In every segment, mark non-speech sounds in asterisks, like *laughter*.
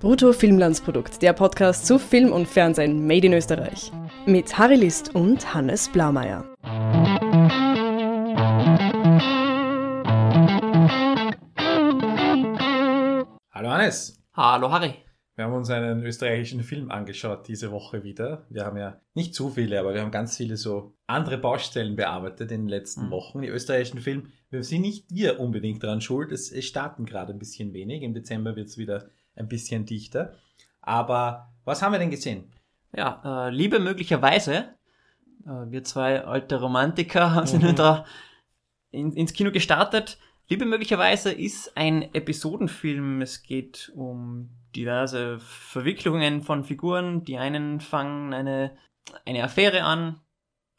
Brutto Filmlandsprodukt, der Podcast zu Film und Fernsehen made in Österreich. Mit Harry List und Hannes Blaumeier. Hallo Hannes. Hallo Harry. Wir haben uns einen österreichischen Film angeschaut diese Woche wieder. Wir haben ja nicht zu viele, aber wir haben ganz viele so andere Baustellen bearbeitet in den letzten Mhm. Wochen. Die österreichischen Filme, wir sind nicht wir unbedingt daran schuld. Es, es starten gerade ein bisschen wenig. Im Dezember wird es wieder ein bisschen dichter. Aber was haben wir denn gesehen? Ja, äh, Liebe möglicherweise. Äh, wir zwei alte Romantiker *laughs* sind Mhm. da in, ins Kino gestartet. Liebe möglicherweise ist ein Episodenfilm. Es geht um diverse Verwicklungen von Figuren. Die einen fangen eine, eine Affäre an,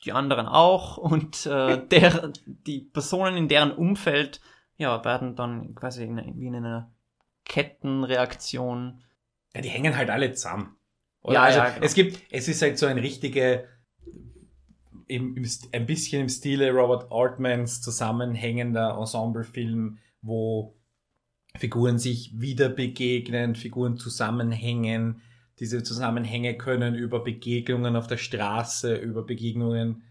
die anderen auch. *laughs* Und äh, *laughs* der, die Personen in deren Umfeld ja, werden dann quasi in, wie in einer Kettenreaktion Ja, die hängen halt alle zusammen. Oder? Ja, also ja, genau. es gibt, es ist halt so ein richtige, im, im, ein bisschen im Stile Robert Altmans zusammenhängender Ensemblefilm, wo Figuren sich wieder begegnen, Figuren zusammenhängen. Diese Zusammenhänge können über Begegnungen auf der Straße, über Begegnungen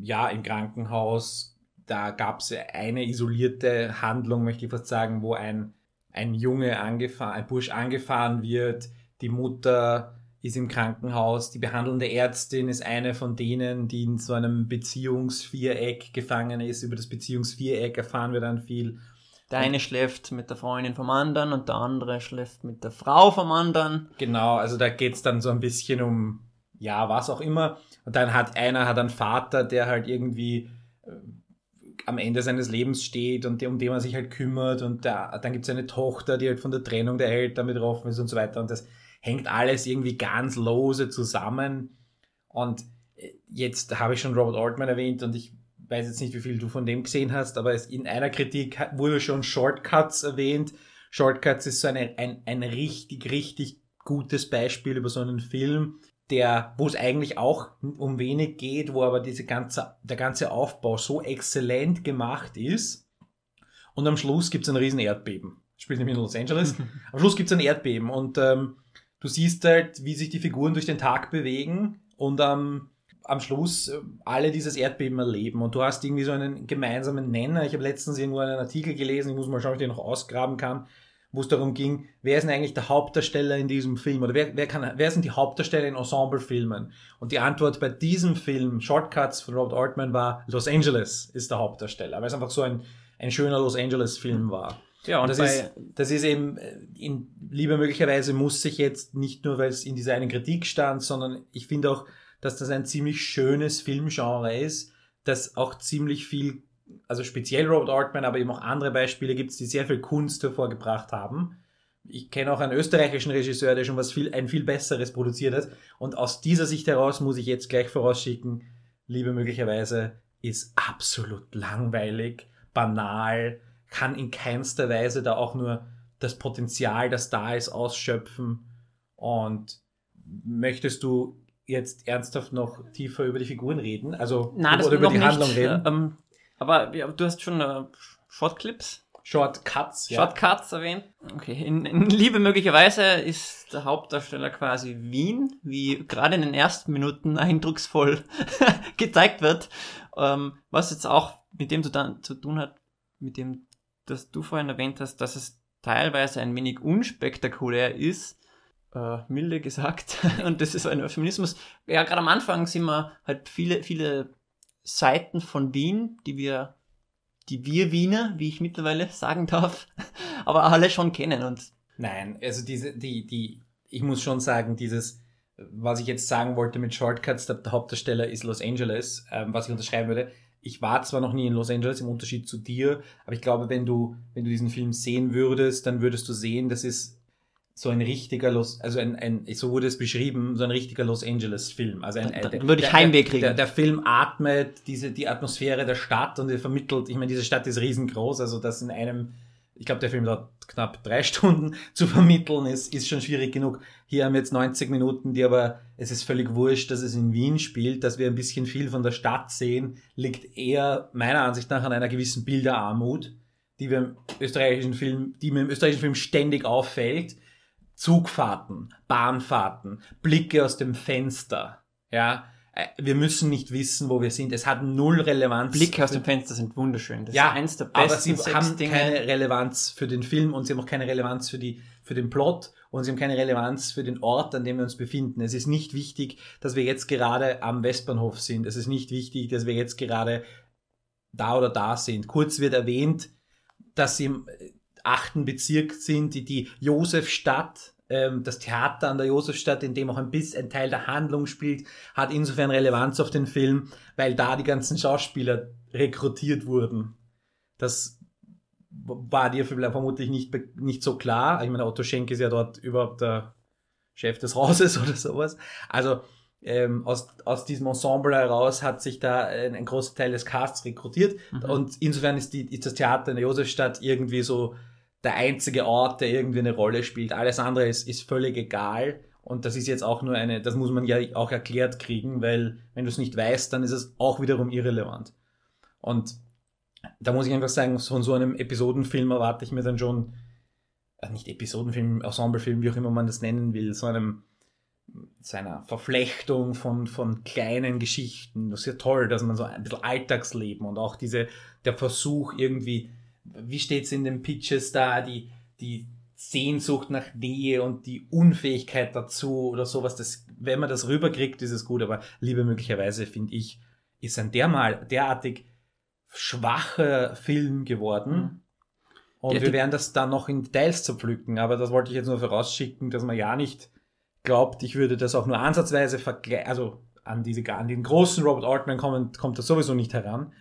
ja im Krankenhaus. Da gab es eine isolierte Handlung, möchte ich fast sagen, wo ein, ein Junge angefahren, ein Bursch angefahren wird, die Mutter ist im Krankenhaus, die behandelnde Ärztin ist eine von denen, die in so einem Beziehungsviereck gefangen ist. Über das Beziehungsviereck erfahren wir dann viel. Der eine schläft mit der Freundin vom anderen und der andere schläft mit der Frau vom anderen. Genau, also da geht's dann so ein bisschen um, ja, was auch immer. Und dann hat einer hat einen Vater, der halt irgendwie äh, am Ende seines Lebens steht und um den man sich halt kümmert. Und da, dann gibt's eine Tochter, die halt von der Trennung der Eltern betroffen ist und so weiter. Und das hängt alles irgendwie ganz lose zusammen. Und äh, jetzt habe ich schon Robert Altman erwähnt und ich weiß jetzt nicht, wie viel du von dem gesehen hast, aber es, in einer Kritik wurde schon Shortcuts erwähnt. Shortcuts ist so eine, ein, ein richtig, richtig gutes Beispiel über so einen Film, der, wo es eigentlich auch um wenig geht, wo aber diese ganze, der ganze Aufbau so exzellent gemacht ist. Und am Schluss gibt es ein riesen Erdbeben. Spielt nämlich in Los Angeles. *laughs* Am Schluss gibt es ein Erdbeben und ähm, du siehst halt, wie sich die Figuren durch den Tag bewegen und am am Schluss äh, alle dieses Erdbeben erleben und du hast irgendwie so einen gemeinsamen Nenner. Ich habe letztens irgendwo einen Artikel gelesen, ich muss mal schauen, ob ich den noch ausgraben kann, wo es darum ging, wer ist denn eigentlich der Hauptdarsteller in diesem Film oder wer, wer, kann, wer sind die Hauptdarsteller in Ensemblefilmen? Und die Antwort bei diesem Film, Shortcuts von Robert Altman, war Los Angeles ist der Hauptdarsteller, weil es einfach so ein, ein schöner Los Angeles-Film war. Ja, Und das ist, das ist eben, äh, in, lieber möglicherweise muss sich jetzt nicht nur, weil es in dieser einen Kritik stand, sondern ich finde auch, dass das ein ziemlich schönes Filmgenre ist, das auch ziemlich viel, also speziell Robert Altman, aber eben auch andere Beispiele gibt es, die sehr viel Kunst hervorgebracht haben. Ich kenne auch einen österreichischen Regisseur, der schon was viel, ein viel besseres produziert hat. Und aus dieser Sicht heraus muss ich jetzt gleich vorausschicken, liebe möglicherweise, ist absolut langweilig, banal, kann in keinster Weise da auch nur das Potenzial, das da ist, ausschöpfen. Und möchtest du jetzt ernsthaft noch tiefer über die Figuren reden? Also oder über noch die nicht. Handlung reden? Ähm, aber ja, du hast schon äh, Shortclips, Shortcuts, ja. Shortcuts erwähnt. Okay, in, in Liebe möglicherweise ist der Hauptdarsteller quasi Wien, wie gerade in den ersten Minuten *laughs* eindrucksvoll *laughs* gezeigt wird. Ähm, was jetzt auch mit dem zu, zu tun hat, mit dem, das du vorhin erwähnt hast, dass es teilweise ein wenig unspektakulär ist, äh, milde gesagt. *laughs* Und das ist ein Feminismus. Ja, gerade am Anfang sind wir halt viele, viele Seiten von Wien, die wir, die wir Wiener, wie ich mittlerweile sagen darf, *laughs* aber alle schon kennen. Und Nein, also diese, die, die, ich muss schon sagen, dieses, was ich jetzt sagen wollte mit Shortcuts, der, Hauptdarsteller ist Los Angeles, ähm, was ich unterschreiben würde. Ich war zwar noch nie in Los Angeles im Unterschied zu dir, aber ich glaube, wenn du, wenn du diesen Film sehen würdest, dann würdest du sehen, das ist so ein richtiger Los, also ein, ein, so wurde es beschrieben, so ein richtiger Los Angeles Film. Also ein, Da- der- würde ich Heimweh kriegen. Der, der Film atmet diese, die Atmosphäre der Stadt und er vermittelt, ich meine, diese Stadt ist riesengroß, also das in einem, ich glaube, der Film dauert knapp drei *laughs* Stunden zu vermitteln, ist, ist schon schwierig genug. Hier haben wir jetzt 90 Minuten, die aber, es ist völlig wurscht, dass es in Wien spielt, dass wir ein bisschen viel von der Stadt sehen, liegt eher meiner Ansicht nach an einer gewissen Bilderarmut, die wir im österreichischen Film, die mir im österreichischen Film ständig auffällt. Zugfahrten, Bahnfahrten, Blicke aus dem Fenster, ja, äh, wir müssen nicht wissen, wo wir sind. Es hat null Relevanz. Blicke aus dem Fenster sind wunderschön. Das ja, ist eins der besten aber sie haben keine Relevanz für den Film und sie haben auch keine Relevanz für die für den Plot und sie haben keine Relevanz für den Ort, an dem wir uns befinden. Es ist nicht wichtig, dass wir jetzt gerade am Westbahnhof sind. Es ist nicht wichtig, dass wir jetzt gerade da oder da sind. Kurz wird erwähnt, dass sie achten Bezirk sind, die, die Josefstadt, ähm, das Theater an der Josefstadt, in dem auch ein bisschen ein Teil der Handlung spielt, hat insofern Relevanz auf den Film, weil da die ganzen Schauspieler rekrutiert wurden. Das war dir vermutlich nicht, nicht so klar. Ich meine, Otto Schenk ist ja dort überhaupt der Chef des Hauses *laughs* oder sowas. Also ähm, aus, aus diesem Ensemble heraus hat sich da ein, ein großer Teil des Casts rekrutiert. Mhm. Und insofern ist, die, ist das Theater in der Josefstadt irgendwie so der einzige Ort, der irgendwie eine Rolle spielt. Alles andere ist, ist völlig egal. Und das ist jetzt auch nur eine, das muss man ja auch erklärt kriegen, weil wenn du es nicht weißt, dann ist es auch wiederum irrelevant. Und da muss ich einfach sagen, von so einem Episodenfilm erwarte ich mir dann schon, äh, nicht Episodenfilm, Ensemblefilm, wie auch immer man das nennen will, so einem seiner Verflechtung von, von kleinen Geschichten. Das ist ja toll, dass man so ein bisschen Alltagsleben und auch diese, der Versuch irgendwie wie steht es in den Pitches da, die, die Sehnsucht nach Nähe und die Unfähigkeit dazu oder sowas, das, wenn man das rüberkriegt, ist es gut, aber lieber möglicherweise, finde ich, ist ein dermal, derartig schwacher Film geworden. Mhm. Und ja, wir werden das dann noch in Details zerpflücken, aber das wollte ich jetzt nur vorausschicken, dass man ja nicht glaubt, ich würde das auch nur ansatzweise vergleichen, also an diese, an den großen Robert Altman kommt, kommt das sowieso nicht heran.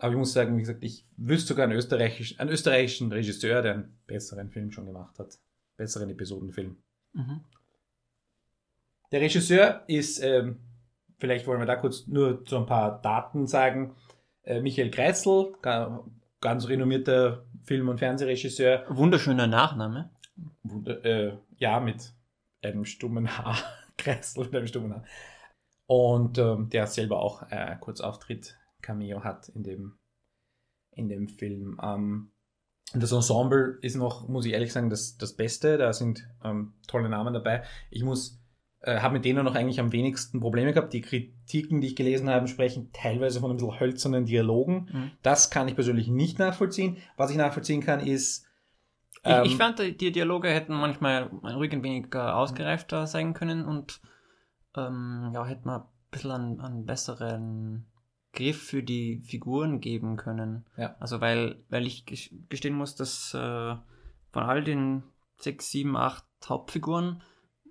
Aber ich muss sagen, wie gesagt, ich wüsste sogar einen österreichischen, einen österreichischen Regisseur, der einen besseren Film schon gemacht hat. Besseren Episodenfilm. Mhm. Der Regisseur ist, ähm, vielleicht wollen wir da kurz nur so ein paar Daten sagen. Äh, Michael Kreisel, ganz renommierter Film- und Fernsehregisseur. Wunderschöner Nachname. Wunder, äh, ja, mit einem stummen Haar. *laughs* Kreisel mit einem stummen Haar. Und ähm, der selber auch äh, kurz Auftritt Cameo hat in dem, in dem Film. Ähm, das Ensemble ist noch, muss ich ehrlich sagen, das, das Beste. Da sind ähm, tolle Namen dabei. Ich muss, äh, habe mit denen noch eigentlich am wenigsten Probleme gehabt. Die Kritiken, die ich gelesen habe, sprechen teilweise von ein bisschen hölzernen Dialogen. Mhm. Das kann ich persönlich nicht nachvollziehen. Was ich nachvollziehen kann, ist, ähm, ich, ich, fand, die Dialoge hätten manchmal ruhig ein wenig ausgereifter sein können und ähm, ja, hätte man ein bisschen an, an besseren Griff für die Figuren geben können. Ja. Also weil, weil ich gestehen muss, dass äh, von all den sechs, sieben, acht Hauptfiguren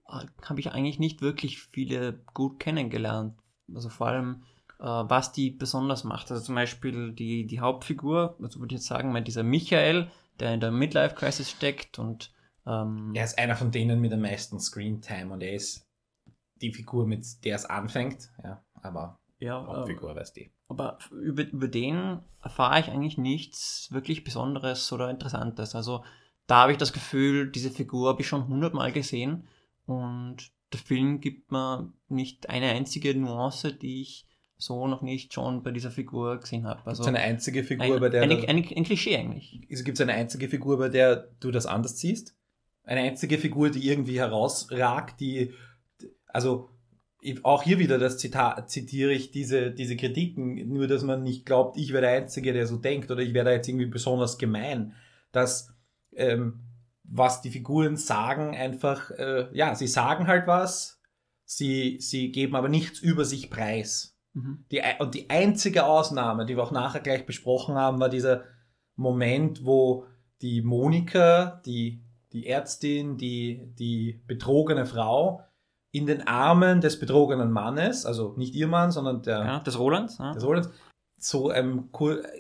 äh, habe ich eigentlich nicht wirklich viele gut kennengelernt. Also vor allem, äh, was die besonders macht. Also zum Beispiel die, die Hauptfigur, also würde ich jetzt sagen, mal dieser Michael, der in der Midlife-Crisis steckt und ähm, er ist einer von denen mit der meisten Screentime und er ist die Figur, mit der es anfängt, ja, aber ja, Hauptfigur, ähm, weißt du. Aber über, über den erfahre ich eigentlich nichts wirklich Besonderes oder Interessantes. Also da habe ich das Gefühl, diese Figur habe ich schon hundertmal gesehen und der Film gibt mir nicht eine einzige Nuance, die ich so noch nicht schon bei dieser Figur gesehen habe. Also gibt es eine einzige Figur, ein, bei der... Eine, ein, ein Klischee eigentlich. Gibt es eine einzige Figur, bei der du das anders siehst? Eine einzige Figur, die irgendwie herausragt, die... Also auch hier wieder das Zitat, zitiere ich diese, diese Kritiken, nur dass man nicht glaubt, ich wäre der Einzige, der so denkt oder ich wäre da jetzt irgendwie besonders gemein, dass ähm, was die Figuren sagen, einfach, äh, ja, sie sagen halt was, sie, sie geben aber nichts über sich preis. Mhm. Die, und die einzige Ausnahme, die wir auch nachher gleich besprochen haben, war dieser Moment, wo die Monika, die, die Ärztin, die, die betrogene Frau, in den Armen des betrogenen Mannes, also nicht ihr Mann, sondern der ja, des Rolands, ja. des Rolands, so ähm,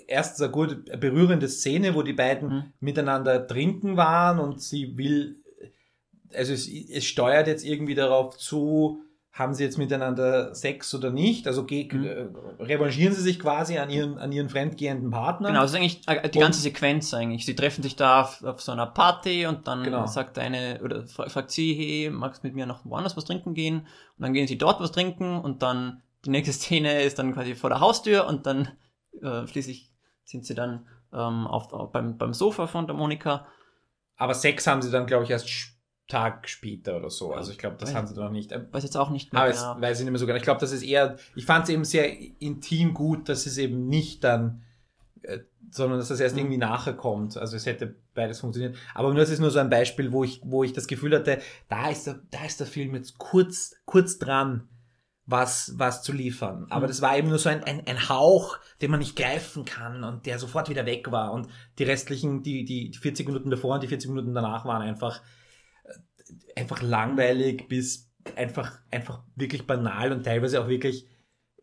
erstens eine gut berührende Szene, wo die beiden mhm. miteinander trinken waren und sie will, also es, es steuert jetzt irgendwie darauf zu, haben sie jetzt miteinander Sex oder nicht? Also mhm. äh, revanchieren sie sich quasi an ihren, an ihren fremdgehenden Partner? Genau, das ist eigentlich äh, die ganze und, Sequenz eigentlich. Sie treffen sich da auf, auf so einer Party und dann genau. sagt eine, oder fragt sie, hey, magst du mit mir noch woanders was trinken gehen? Und dann gehen sie dort was trinken und dann die nächste *laughs* Szene ist dann quasi vor der Haustür und dann äh, schließlich sind sie dann ähm, auf, auf, beim, beim Sofa von der Monika. Aber Sex haben sie dann, glaube ich, erst Tag später oder so. Also ich glaube, das Weiß- haben sie noch nicht. Weiß jetzt auch nicht mehr. Aber es genau. weiß ich nicht mehr so genau. Ich glaube, das ist eher, ich fand es eben sehr intim gut, dass es eben nicht dann, äh, sondern dass das erst Mhm. irgendwie nachher kommt. Also es hätte beides funktioniert. Aber nur, das ist nur so ein Beispiel, wo ich, wo ich das Gefühl hatte, da ist der, da ist der Film jetzt kurz, kurz dran, was, was zu liefern. Aber Mhm. das war eben nur so ein, ein, ein Hauch, den man nicht greifen kann und der sofort wieder weg war. Und die restlichen, die, die, die 40 Minuten davor und die 40 Minuten danach waren einfach, einfach langweilig bis einfach, einfach wirklich banal und teilweise auch wirklich,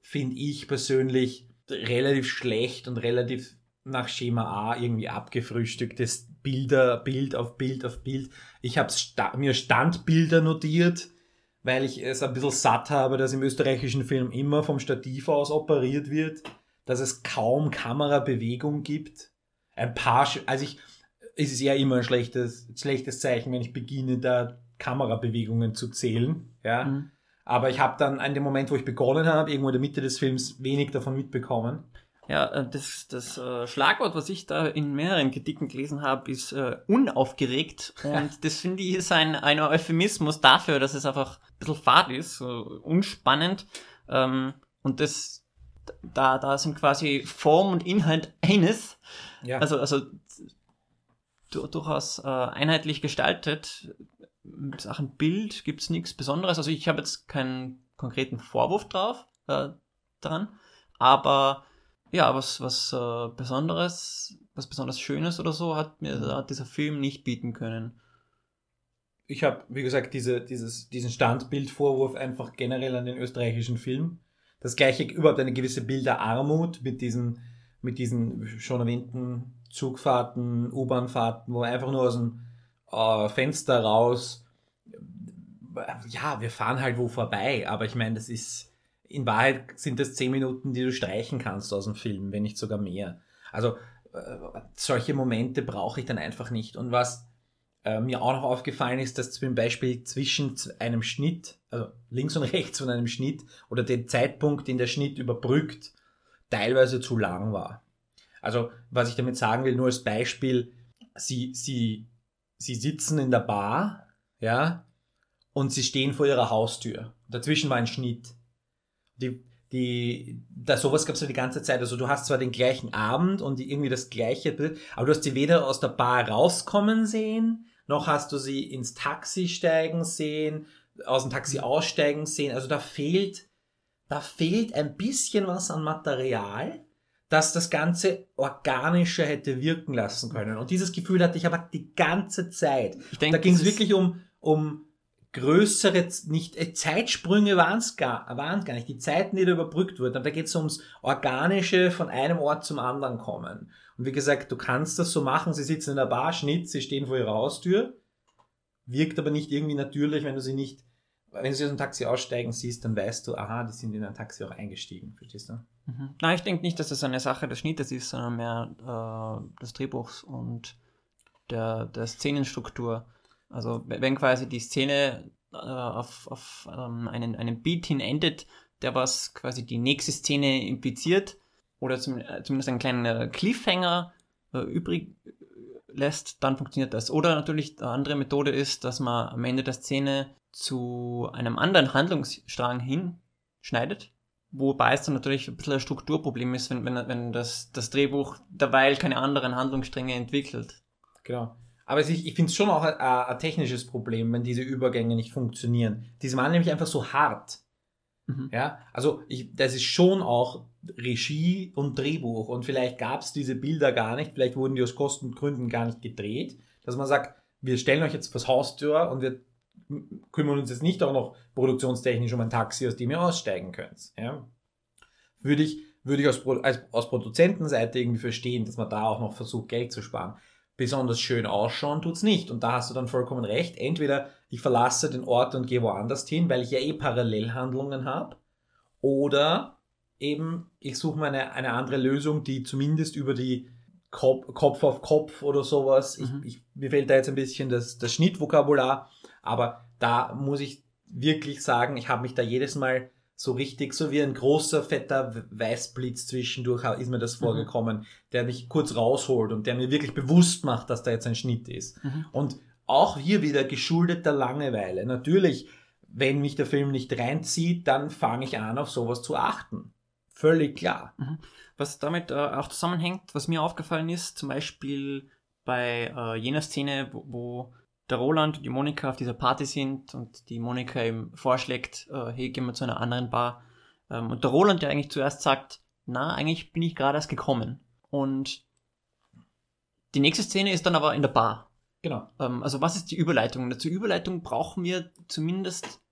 finde ich persönlich, relativ schlecht und relativ nach Schema A irgendwie abgefrühstücktes Bilder, Bild auf Bild auf Bild. Ich habe sta mir Standbilder notiert, weil ich es ein bisschen satt habe, dass im österreichischen Film immer vom Stativ aus operiert wird, dass es kaum Kamerabewegung gibt. Ein paar, also ich, es ist ja immer ein schlechtes, schlechtes Zeichen, wenn ich beginne, da Kamerabewegungen zu zählen, ja. Mhm. Aber ich habe dann an dem Moment, wo ich begonnen habe, irgendwo in der Mitte des Films, wenig davon mitbekommen. Ja, äh, das, das äh, Schlagwort, was ich da in mehreren Kritiken gelesen habe, ist äh, unaufgeregt. *laughs* Und das finde ich ist ein, ein Euphemismus dafür, dass es einfach ein bisschen fad ist, so unspannend. Ähm, und das, da, da sind quasi Form und Inhalt eines. Ja. Also, also durchaus äh, einheitlich gestaltet. In Sachen Bild gibt's nichts Besonderes. Also ich habe jetzt keinen konkreten Vorwurf drauf äh, dran, aber ja, was, was äh, Besonderes, was besonders Schönes oder so hat mir hat dieser Film nicht bieten können. ich habe, wie gesagt, diese, dieses, diesen Standbildvorwurf einfach generell an den österreichischen Film. Das gleiche, überhaupt eine gewisse Bilderarmut mit diesen, mit diesen schon erwähnten Zugfahrten, U-Bahnfahrten, wo einfach nur aus dem äh, Fenster raus, ja, wir fahren halt wo vorbei, aber ich meine, das ist, in Wahrheit sind das zehn Minuten, die du streichen kannst aus dem Film, wenn nicht sogar mehr. Also äh, solche Momente brauche ich dann einfach nicht. Und was äh, mir auch noch aufgefallen ist, dass zum Beispiel zwischen einem Schnitt, also links und *laughs* rechts von einem Schnitt oder den Zeitpunkt, den der Schnitt überbrückt, teilweise zu lang war. Also, was ich damit sagen will, nur als Beispiel, sie, sie, sie sitzen in der Bar, ja, und sie stehen vor ihrer Haustür. Dazwischen war ein Schnitt. Die, die, da sowas gab es ja die ganze Zeit. Also du hast zwar den gleichen Abend und die, irgendwie das gleiche Bild, aber du hast sie weder aus der Bar rauskommen sehen, noch hast du sie ins Taxi steigen sehen, aus dem Taxi aussteigen sehen. Also da fehlt, da fehlt ein bisschen was an Material, dass das Ganze organischer hätte wirken lassen können. Und dieses Gefühl hatte ich aber die ganze Zeit. Ich denke, Da ging es wirklich um, um größere, nicht äh, Zeitsprünge waren es gar, waren's gar nicht, die Zeiten, die da überbrückt wurden. Aber da geht es ums Organische von einem Ort zum anderen kommen. Und wie gesagt, du kannst das so machen, sie sitzen in der Bar, Schnitt, sie stehen vor ihrer Haustür, wirkt aber nicht irgendwie natürlich, wenn du sie nicht, wenn du aus dem Taxi aussteigen siehst, dann weißt du, aha, die sind in ein Taxi auch eingestiegen, verstehst du? Mhm. Nein, ich denke nicht, dass das eine Sache des Schnittes ist, sondern mehr äh, des Drehbuchs und der, der Szenenstruktur. Also wenn quasi die Szene äh, auf, auf ähm, einen, einen Beat hin endet, der was quasi die nächste Szene impliziert oder zum, äh, zumindest einen kleinen Cliffhanger äh, übrig äh, lässt, dann funktioniert das. Oder natürlich eine andere Methode ist, dass man am Ende der Szene zu einem anderen Handlungsstrang hinschneidet Wobei es dann natürlich ein bisschen ein Strukturproblem ist, wenn, wenn, wenn das, das Drehbuch derweil keine anderen Handlungsstränge entwickelt. Genau. Aber ist, ich finde es schon auch ein, ein technisches Problem, wenn diese Übergänge nicht funktionieren. Die waren nämlich einfach so hart. Mhm. Ja, also ich, das ist schon auch Regie und Drehbuch und vielleicht gab es diese Bilder gar nicht, vielleicht wurden die aus Kostengründen gar nicht gedreht, dass man sagt, wir stellen euch jetzt vors Haustür und wir kümmern uns jetzt nicht auch noch produktionstechnisch um ein Taxi, aus dem ihr aussteigen könnt. Ja? Würde ich, würde ich aus, Pro- als, aus Produzentenseite irgendwie verstehen, dass man da auch noch versucht, Geld zu sparen. Besonders schön ausschauen tut's nicht. Und da hast du dann vollkommen recht. Entweder ich verlasse den Ort und gehe woanders hin, weil ich ja eh Parallelhandlungen habe. Oder eben, ich suche mir eine, eine andere Lösung, die zumindest über die Kopf, auf Kopf oder sowas. Mhm. Ich, ich, mir fehlt da jetzt ein bisschen das, das Schnittvokabular, aber da muss ich wirklich sagen, ich habe mich da jedes Mal so richtig, so wie ein großer, fetter Weißblitz zwischendurch ist mir das Mhm. vorgekommen, der mich kurz rausholt und der mir wirklich bewusst macht, dass da jetzt ein Schnitt ist. Mhm. Und auch hier wieder geschuldet der Langeweile. Natürlich, wenn mich der Film nicht reinzieht, dann fange ich an, auf sowas zu achten. Völlig klar. Mhm. Was damit äh, auch zusammenhängt, was mir aufgefallen ist, zum Beispiel bei äh, jener Szene, wo, wo, der Roland und die Monika auf dieser Party sind und die Monika ihm vorschlägt, äh, hey, gehen wir zu einer anderen Bar. Ähm, und der Roland, der eigentlich zuerst sagt, na, eigentlich bin ich gerade erst gekommen. Und die nächste Szene ist dann aber in der Bar. Genau. Ähm, also was ist die Überleitung? Zur Überleitung brauchen wir zumindest,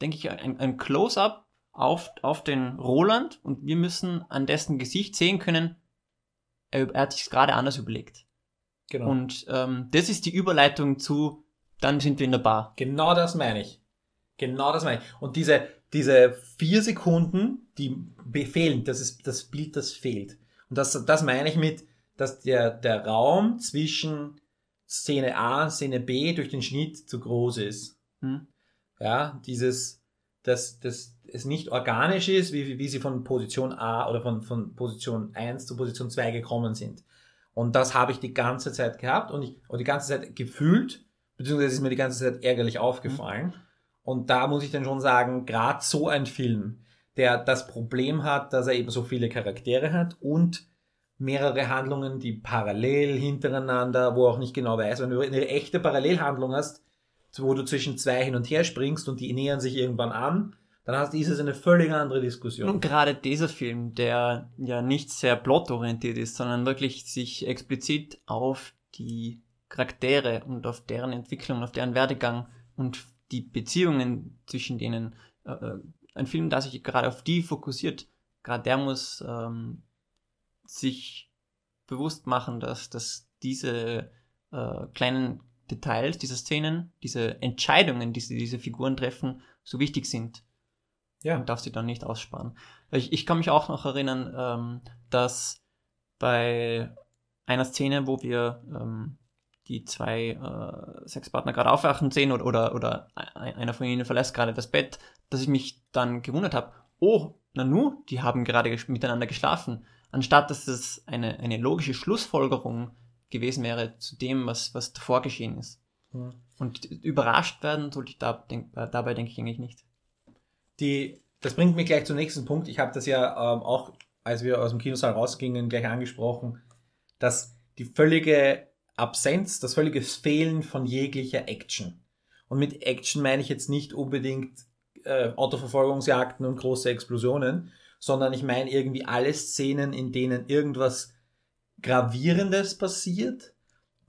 denke ich, ein, ein Close-up auf, auf den Roland und wir müssen an dessen Gesicht sehen können, er, er hat sich gerade anders überlegt. Genau. Und ähm, das ist die Überleitung zu, dann sind wir in der Bar. Genau das meine ich. Genau das meine ich. Und diese, diese vier Sekunden, die fehlen, das ist das Bild, das fehlt. Und das, das meine ich mit, dass der, der Raum zwischen Szene A, Szene B durch den Schnitt zu groß ist. Hm? Ja, dieses, dass, dass es nicht organisch ist, wie, wie sie von Position A oder von, von Position 1 zu Position 2 gekommen sind. Und das habe ich die ganze Zeit gehabt und ich, und die ganze Zeit gefühlt, beziehungsweise ist mir die ganze Zeit ärgerlich aufgefallen. Mhm. Und da muss ich dann schon sagen, gerade so ein Film, der das Problem hat, dass er eben so viele Charaktere hat und mehrere Handlungen, die parallel hintereinander, wo auch nicht genau weiß, wenn du eine echte Parallelhandlung hast, wo du zwischen zwei hin und her springst und die nähern sich irgendwann an, dann hast, ist es eine völlig andere Diskussion. Und gerade dieser Film, der ja nicht sehr plotorientiert ist, sondern wirklich sich explizit auf die Charaktere und auf deren Entwicklung, auf deren Werdegang und die Beziehungen zwischen denen, äh, äh ein Film, der sich gerade auf die fokussiert, gerade der muss ähm, sich bewusst machen, dass, dass diese äh, kleinen Details, diese Szenen, diese Entscheidungen, die diese Figuren treffen, so wichtig sind. Ja. Und darf sie dann nicht aussparen. Ich, ich kann mich auch noch erinnern, ähm, dass bei einer Szene, wo wir ähm, die zwei äh, Sexpartner gerade aufwachen sehen oder, oder, oder einer von ihnen verlässt gerade das Bett, dass ich mich dann gewundert habe, oh, Nanu, die haben gerade miteinander geschlafen, anstatt dass es eine, eine logische Schlussfolgerung gewesen wäre zu dem, was, was davor geschehen ist. Mhm. Und überrascht werden sollte ich da, denk, dabei, denke ich eigentlich nicht. Die, das bringt mich gleich zum nächsten Punkt. Ich habe das ja ähm, auch, als wir aus dem Kinosaal rausgingen, gleich angesprochen, dass die völlige Absenz, das völlige Fehlen von jeglicher Action. Und mit Action meine ich jetzt nicht unbedingt äh, Autoverfolgungsjagden und große Explosionen, sondern ich meine irgendwie alle Szenen, in denen irgendwas Gravierendes passiert,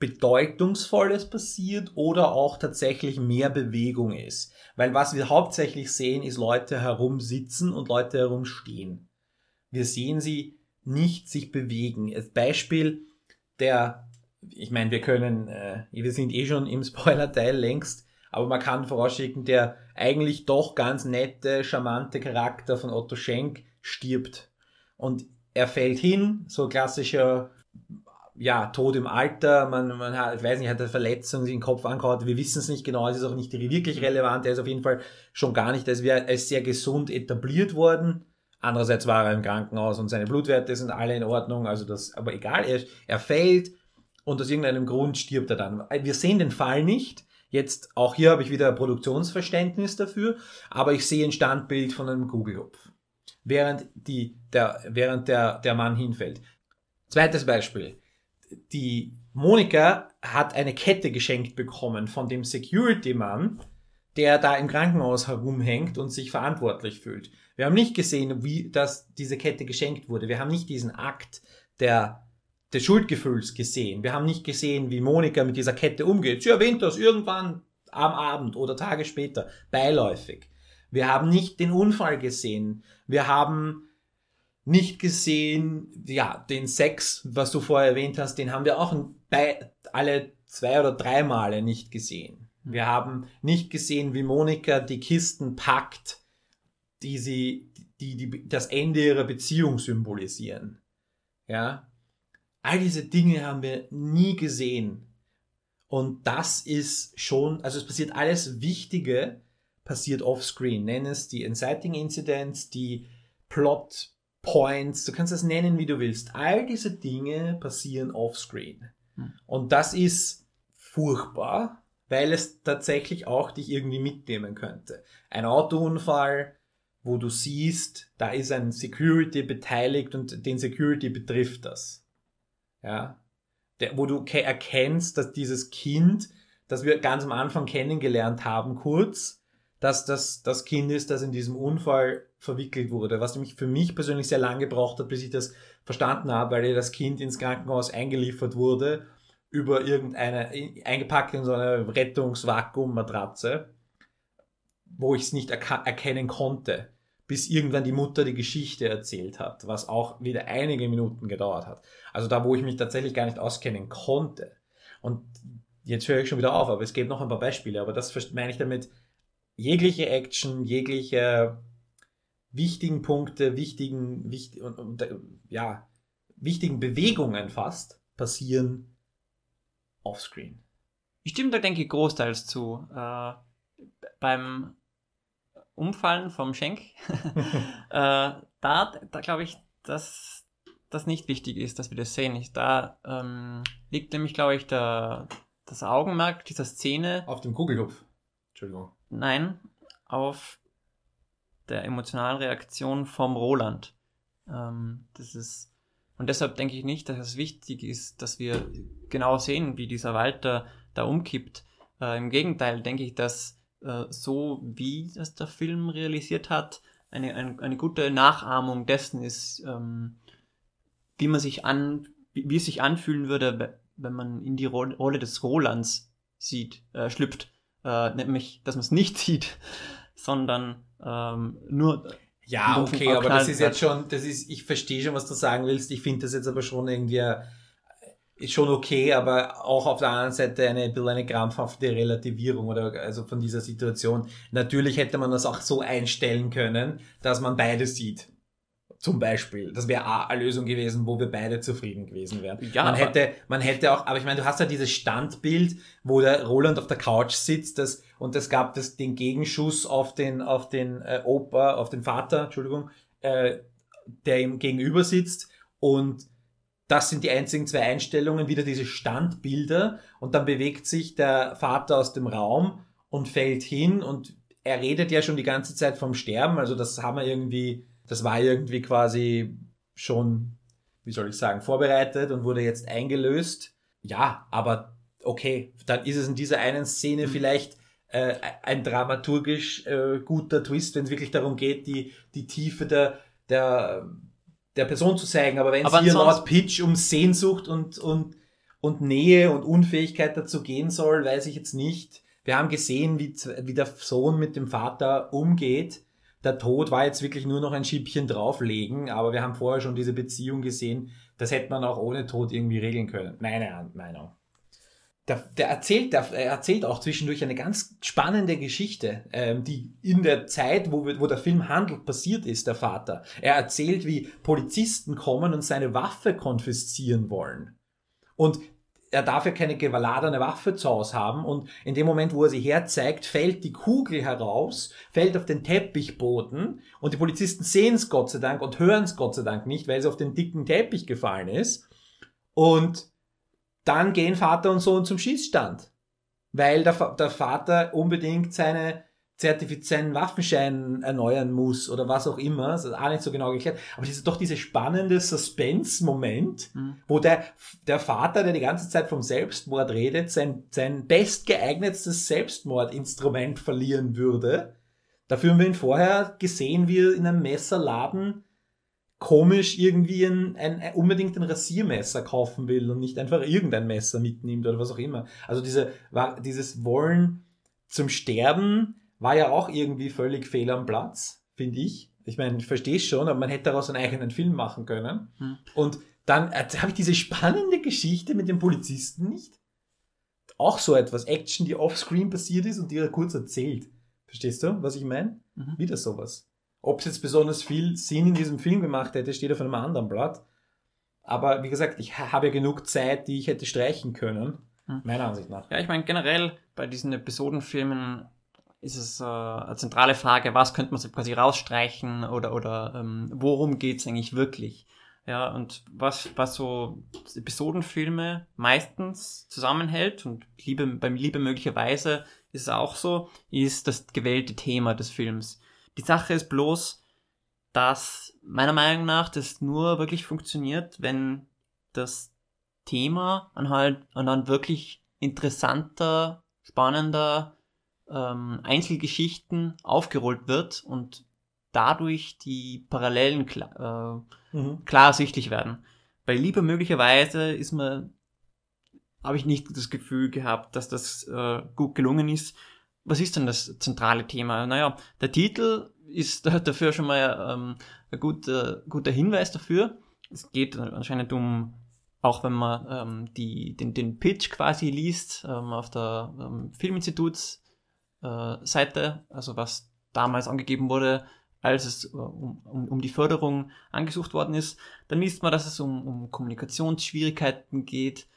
Bedeutungsvolles passiert oder auch tatsächlich mehr Bewegung ist. Weil was wir hauptsächlich sehen, ist Leute herumsitzen und Leute herumstehen. Wir sehen sie nicht sich bewegen. Als Beispiel der, ich meine, wir können, äh, wir sind eh schon im Spoiler-Teil längst, aber man kann vorausschicken, der eigentlich doch ganz nette, charmante Charakter von Otto Schenk stirbt. Und er fällt hin, so klassischer ja, Tod im Alter, man, man hat, ich weiß nicht, hat eine Verletzung, sich den Kopf angehauen, wir wissen es nicht genau, es ist auch nicht wirklich relevant, er ist auf jeden Fall schon gar nicht, als wäre er sehr gesund etabliert worden. Andererseits war er im Krankenhaus und seine Blutwerte sind alle in Ordnung, also das, aber egal, er, er fällt und aus irgendeinem Grund stirbt er dann. Wir sehen den Fall nicht. Jetzt, auch hier habe ich wieder Produktionsverständnis dafür, aber ich sehe ein Standbild von einem Kugelhupf. Während die, der, während der, der Mann hinfällt. Zweites Beispiel die Monika hat eine Kette geschenkt bekommen von dem Security-Mann, der da im Krankenhaus herumhängt und sich verantwortlich fühlt. Wir haben nicht gesehen, wie das, diese Kette geschenkt wurde. Wir haben nicht diesen Akt der, des Schuldgefühls gesehen. Wir haben nicht gesehen, wie Monika mit dieser Kette umgeht. Sie erwähnt das irgendwann am Abend oder Tage später, beiläufig. Wir haben nicht den Unfall gesehen. Wir haben nicht gesehen. Ja, den Sex, was du vorher erwähnt hast, den haben wir auch bei alle zwei oder drei Male nicht gesehen. Wir haben nicht gesehen, wie Monika die Kisten packt, die sie, die, die das Ende ihrer Beziehung symbolisieren. Ja. All diese Dinge haben wir nie gesehen. Und das ist schon, also es passiert alles Wichtige, passiert offscreen. Nenn es die Inciting Incidents, die Plot Points, du kannst es nennen, wie du willst. All diese Dinge passieren offscreen. Hm. Und das ist furchtbar, weil es tatsächlich auch dich irgendwie mitnehmen könnte. Ein Autounfall, wo du siehst, da ist ein Security beteiligt und den Security betrifft das. Ja. Der, wo du erkennst, dass dieses Kind, das wir ganz am Anfang kennengelernt haben, kurz, dass das das Kind ist, das in diesem Unfall verwickelt wurde, was nämlich für mich persönlich sehr lange gebraucht hat, bis ich das verstanden habe, weil das Kind ins Krankenhaus eingeliefert wurde über irgendeine, eingepackt in so eine Rettungsvakuummatratze, wo ich es nicht erkennen konnte, bis irgendwann die Mutter die Geschichte erzählt hat, was auch wieder einige Minuten gedauert hat. Also da, wo ich mich tatsächlich gar nicht auskennen konnte. Und jetzt höre ich schon wieder auf, aber es gibt noch ein paar Beispiele, aber das meine ich damit, jegliche Action, jegliche wichtigen Punkte, wichtigen, wichtig, und, und, ja, wichtigen Bewegungen fast passieren offscreen. Ich stimme da, denke ich, großteils zu. Äh, beim Umfallen vom Schenk, *laughs* *laughs* äh, da, da glaube ich, dass das nicht wichtig ist, dass wir das sehen. Ich, da ähm, liegt nämlich, glaube ich, der, das Augenmerk dieser Szene. Auf dem Kugelhupf. Entschuldigung. Nein, auf der emotionalen Reaktion vom Roland. Ähm, das ist, und deshalb denke ich nicht, dass es wichtig ist, dass wir genau sehen, wie dieser Walter da umkippt. Äh, Im Gegenteil denke ich, dass äh, so wie das der Film realisiert hat, eine, eine, eine gute Nachahmung dessen ist, ähm, wie man sich an, wie, es sich anfühlen würde, wenn man in die Rolle des Rolands sieht, äh, schlüpft. Äh, nämlich, dass man es nicht sieht, sondern ähm, nur. Ja, okay, aber das ist jetzt schon, das ist, ich verstehe schon, was du sagen willst. Ich finde das jetzt aber schon irgendwie ist schon okay, aber auch auf der anderen Seite eine, ein eine krampfhafte Relativierung oder also von dieser Situation. Natürlich hätte man das auch so einstellen können, dass man beides sieht. Zum Beispiel. Das wäre eine Lösung gewesen, wo wir beide zufrieden gewesen wären. Ja, man hätte, man hätte auch, aber ich meine, du hast ja dieses Standbild, wo der Roland auf der Couch sitzt, das, und es gab das, den Gegenschuss auf den, auf den äh, Opa, auf den Vater, Entschuldigung, äh, der ihm gegenüber sitzt und das sind die einzigen zwei Einstellungen, wieder diese Standbilder und dann bewegt sich der Vater aus dem Raum und fällt hin und er redet ja schon die ganze Zeit vom Sterben, also das haben wir irgendwie, das war irgendwie quasi schon, wie soll ich sagen, vorbereitet und wurde jetzt eingelöst. Ja, aber okay, dann ist es in dieser einen Szene mhm. vielleicht äh, ein dramaturgisch äh, guter Twist, wenn es wirklich darum geht, die, die Tiefe der, der der Person zu zeigen. Aber wenn es hier laut Pitch um Sehnsucht und, und, und Nähe und Unfähigkeit dazu gehen soll, weiß ich jetzt nicht. Wir haben gesehen, wie, wie der Sohn mit dem Vater umgeht. Der Tod war jetzt wirklich nur noch ein Schiebchen drauflegen, aber wir haben vorher schon diese Beziehung gesehen. Das hätte man auch ohne Tod irgendwie regeln können. Meine Meinung der, der erzählt, der, er erzählt auch zwischendurch eine ganz spannende Geschichte, ähm, die in der Zeit, wo, wo der Film handelt, passiert ist, der Vater. Er erzählt, wie Polizisten kommen und seine Waffe konfiszieren wollen. Und er darf ja keine geladene Waffe zu Hause haben und in dem Moment, wo er sie herzeigt, fällt die Kugel heraus, fällt auf den Teppichboden und die Polizisten sehen es Gott sei Dank und hören es Gott sei Dank nicht, weil es auf den dicken Teppich gefallen ist. Und dann gehen Vater und Sohn zum Schießstand, weil der, der Vater unbedingt seine Zertifiz seinen Waffenschein erneuern muss oder was auch immer. Das ist auch nicht so genau geklärt. Aber das ist doch dieser spannende Suspense-Moment, mhm. wo der, der Vater, der die ganze Zeit vom Selbstmord redet, sein, sein bestgeeignetes Selbstmordinstrument verlieren würde. Dafür haben wir ihn vorher gesehen, wie er in einem Messerladen komisch irgendwie ein, ein, unbedingt ein Rasiermesser kaufen will und nicht einfach irgendein Messer mitnimmt oder was auch immer. Also diese, dieses Wollen zum Sterben war ja auch irgendwie völlig fehl am Platz, finde ich. Ich meine, ich verstehe es schon, aber man hätte daraus einen eigenen Film machen können. Hm. Und dann äh, habe ich diese spannende Geschichte mit dem Polizisten nicht. Auch so etwas, Action, die offscreen passiert ist und die er kurz erzählt. Verstehst du, was ich meine? Mhm. Wieder sowas. Ob es jetzt besonders viel Sinn in diesem Film gemacht hätte, steht auf einem anderen Blatt. Aber wie gesagt, ich habe ja genug Zeit, die ich hätte streichen können. Hm. Meiner Ansicht nach. Ja, ich meine, generell bei diesen Episodenfilmen ist es äh, eine zentrale Frage, was könnte man so quasi rausstreichen oder, oder ähm, worum geht es eigentlich wirklich? Ja, und was, was so Episodenfilme meistens zusammenhält, und Liebe, beim Liebe möglicherweise ist es auch so, ist das gewählte Thema des Films. Die Sache ist bloß, dass meiner Meinung nach das nur wirklich funktioniert, wenn das Thema anhand, anhand wirklich interessanter, spannender ähm, Einzelgeschichten aufgerollt wird und dadurch die Parallelen klar, äh, mhm. klar ersichtlich werden. Bei Liebe möglicherweise ist mir, habe ich nicht das Gefühl gehabt, dass das äh, gut gelungen ist. Was ist denn das zentrale Thema? Naja, der Titel ist *laughs* dafür schon mal ähm, ein guter, guter Hinweis dafür. Es geht anscheinend um, auch wenn man ähm, die, den, den Pitch quasi liest ähm, auf der ähm, Filminstituts äh, Seite, also was damals angegeben wurde, als es äh, um, um, um die Förderung angesucht worden ist, dann liest man, dass es um, um Kommunikationsschwierigkeiten geht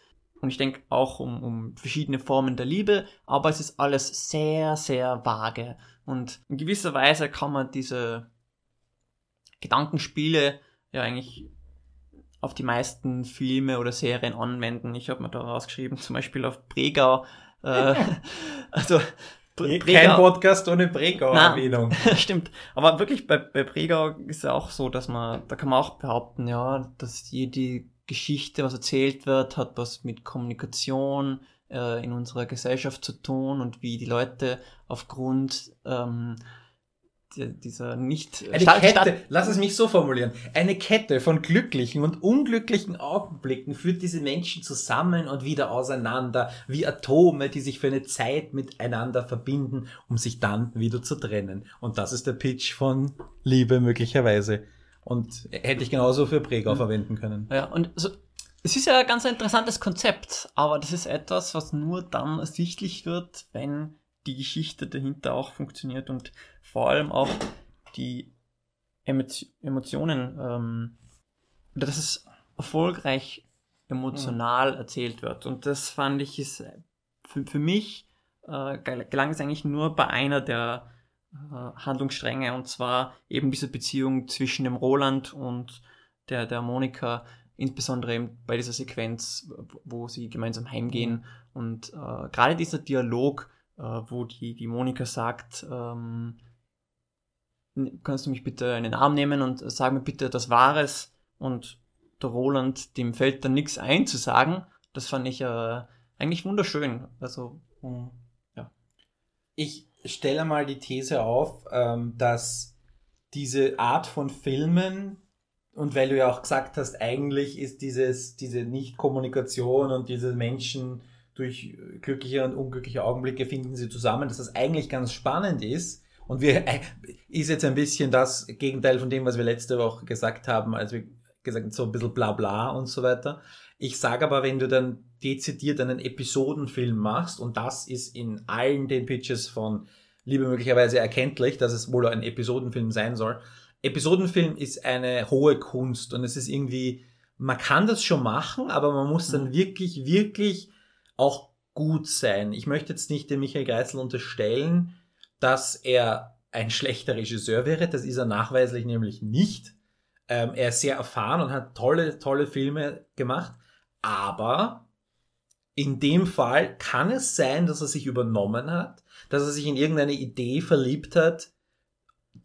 und ich denke auch um, um verschiedene Formen der Liebe, aber es ist alles sehr, sehr vage und in gewisser Weise kann man diese Gedankenspiele ja eigentlich auf die meisten Filme oder Serien anwenden. Ich habe mir da rausgeschrieben, zum Beispiel auf Bregau. Äh, *laughs* also Bre Kein Podcast ohne Bregau-Erwähnung. *laughs* Stimmt. Aber wirklich bei, bei Bregau ist ja auch so, dass man, da kann man auch behaupten, ja, dass jede Geschichte, was erzählt wird, hat was mit Kommunikation äh, in unserer Gesellschaft zu tun und wie die Leute aufgrund ähm, dieser nicht eine Stadt, Kette, Stadt lass es mich so formulieren, eine Kette von glücklichen und unglücklichen Augenblicken führt diese Menschen zusammen und wieder auseinander, wie Atome, die sich für eine Zeit miteinander verbinden, um sich dann wieder zu trennen. Und das ist der Pitch von Liebe möglicherweise. Und hätte ich genauso für Prägau mhm. verwenden können. Ja, und so, es ist ja ein ganz interessantes Konzept, aber das ist etwas, was nur dann ersichtlich wird, wenn die Geschichte dahinter auch funktioniert und vor allem auch die Emotionen, ähm, dass es erfolgreich emotional mhm. erzählt wird. Und das fand ich ist für, für mich äh, gelang es eigentlich nur bei einer der äh, Handlungsstränge und zwar eben diese Beziehung zwischen dem Roland und der, der Monika, insbesondere eben bei dieser Sequenz, wo sie gemeinsam heimgehen mhm. und äh, gerade dieser Dialog äh, wo die, die Monika sagt, ähm, kannst du mich bitte in den Arm nehmen und sag mir bitte das Wahres und der Roland, dem fällt dann nichts ein zu sagen. Das fand ich äh, eigentlich wunderschön. Also, ja. Ich stelle mal die These auf, ähm, dass diese Art von Filmen und weil du ja auch gesagt hast, eigentlich ist dieses, diese Nicht-Kommunikation und diese Menschen durch glückliche und unglückliche Augenblicke finden sie zusammen, dass das eigentlich ganz spannend ist. Und wir, äh, ist jetzt ein bisschen das Gegenteil von dem, was wir letzte Woche gesagt haben, als wir gesagt haben, so ein bisschen bla bla und so weiter. Ich sage aber, wenn du dann dezidiert einen Episodenfilm machst, und das ist in allen den Pitches von Liebe möglicherweise erkenntlich, dass es wohl ein Episodenfilm sein soll. Episodenfilm ist eine hohe Kunst und es ist irgendwie, man kann das schon machen, aber man muss dann mhm. wirklich, wirklich auch gut sein. Ich möchte jetzt nicht dem Michael Geisel unterstellen, dass er ein schlechter Regisseur wäre. Das ist er nachweislich nämlich nicht. Ähm, er ist sehr erfahren und hat tolle, tolle Filme gemacht. Aber in dem Fall kann es sein, dass er sich übernommen hat, dass er sich in irgendeine Idee verliebt hat,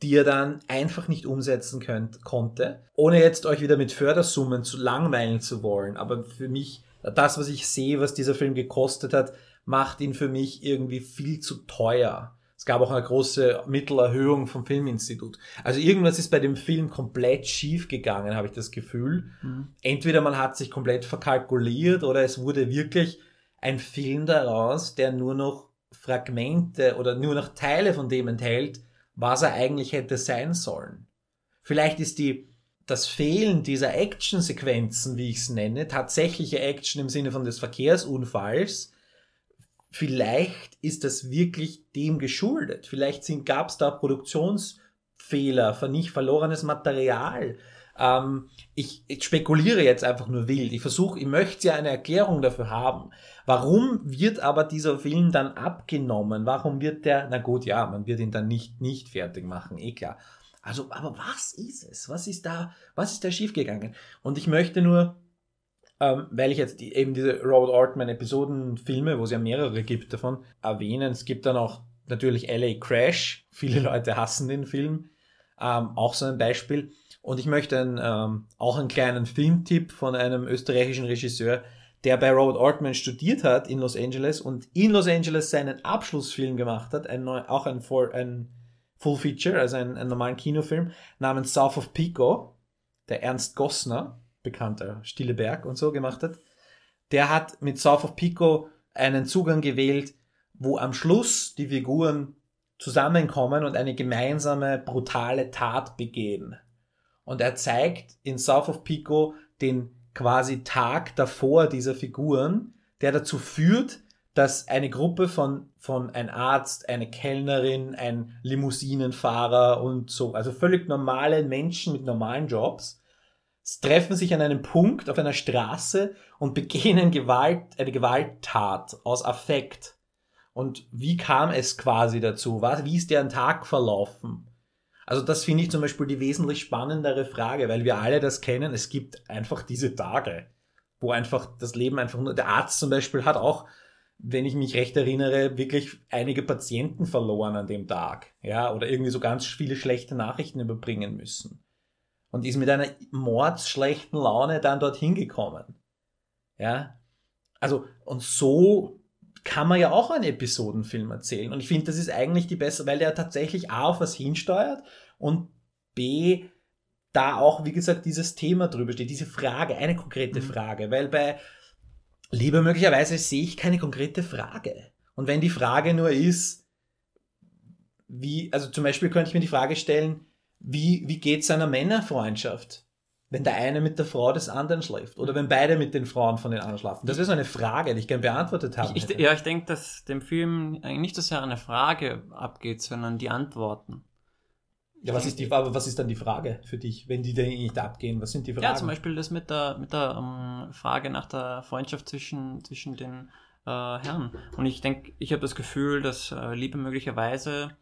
die er dann einfach nicht umsetzen könnt, konnte. Ohne jetzt euch wieder mit Fördersummen zu langweilen zu wollen. Aber für mich das, was ich sehe, was dieser Film gekostet hat, macht ihn für mich irgendwie viel zu teuer. Es gab auch eine große Mittelerhöhung vom Filminstitut. Also irgendwas ist bei dem Film komplett schief gegangen, habe ich das Gefühl. Mhm. Entweder man hat sich komplett verkalkuliert oder es wurde wirklich ein Film daraus, der nur noch Fragmente oder nur noch Teile von dem enthält, was er eigentlich hätte sein sollen. Vielleicht ist die das Fehlen dieser Actionsequenzen, wie ich es nenne, tatsächliche Action im Sinne von des Verkehrsunfalls, vielleicht ist das wirklich dem geschuldet. Vielleicht gab es da Produktionsfehler, nicht verlorenes Material. Ähm, ich, ich, spekuliere jetzt einfach nur wild. Ich versuche, ich möchte ja eine Erklärung dafür haben. Warum wird aber dieser Film dann abgenommen? Warum wird der, na gut, ja, man wird ihn dann nicht, nicht fertig machen, eh klar. Also, aber was ist es? Was ist da, was ist da schiefgegangen? Und ich möchte nur, ähm, weil ich jetzt die, eben diese Robert Ortman Episodenfilme, wo es ja mehrere gibt davon, erwähnen. Es gibt dann auch natürlich LA Crash. *laughs* Viele Leute hassen den Film. Ähm, auch so ein Beispiel. Und ich möchte ein, ähm, auch einen kleinen Filmtipp von einem österreichischen Regisseur, der bei Robert Ortman studiert hat in Los Angeles und in Los Angeles seinen Abschlussfilm gemacht hat, ein neu, auch ein, ein Full Feature, also einen, einen normalen Kinofilm namens South of Pico, der Ernst Gossner, bekannter Stille Berg und so gemacht hat. Der hat mit South of Pico einen Zugang gewählt, wo am Schluss die Figuren zusammenkommen und eine gemeinsame brutale Tat begehen. Und er zeigt in South of Pico den quasi Tag davor dieser Figuren, der dazu führt, dass eine Gruppe von, von ein Arzt, eine Kellnerin, ein Limousinenfahrer und so, also völlig normale Menschen mit normalen Jobs, treffen sich an einem Punkt auf einer Straße und begehen Gewalt, eine Gewalttat aus Affekt. Und wie kam es quasi dazu? Was, wie ist deren Tag verlaufen? Also das finde ich zum Beispiel die wesentlich spannendere Frage, weil wir alle das kennen. Es gibt einfach diese Tage, wo einfach das Leben einfach nur, der Arzt zum Beispiel hat auch, wenn ich mich recht erinnere, wirklich einige Patienten verloren an dem Tag. Ja, oder irgendwie so ganz viele schlechte Nachrichten überbringen müssen. Und ist mit einer mordsschlechten Laune dann dorthin gekommen. Ja, also, und so kann man ja auch einen Episodenfilm erzählen. Und ich finde, das ist eigentlich die bessere, weil der tatsächlich A auf was hinsteuert und B da auch, wie gesagt, dieses Thema drüber steht, diese Frage, eine konkrete mhm. Frage. Weil bei Liebe möglicherweise sehe ich keine konkrete Frage. Und wenn die Frage nur ist, wie, also zum Beispiel könnte ich mir die Frage stellen, wie, wie geht es einer Männerfreundschaft? wenn der eine mit der Frau des anderen schläft oder wenn beide mit den Frauen von den anderen schlafen? Das wäre so eine Frage, die ich gerne beantwortet habe. Ich, ja, ich denke, dass dem Film eigentlich nicht so sehr eine Frage abgeht, sondern die Antworten. Ja, was ist, die, aber was ist dann die Frage für dich, wenn die denn nicht abgehen? Was sind die Fragen? Ja, zum Beispiel das mit der, mit der um, ähm, Frage nach der Freundschaft zwischen, zwischen den äh, Herren. Und ich denke, ich habe das Gefühl, dass äh, Liebe möglicherweise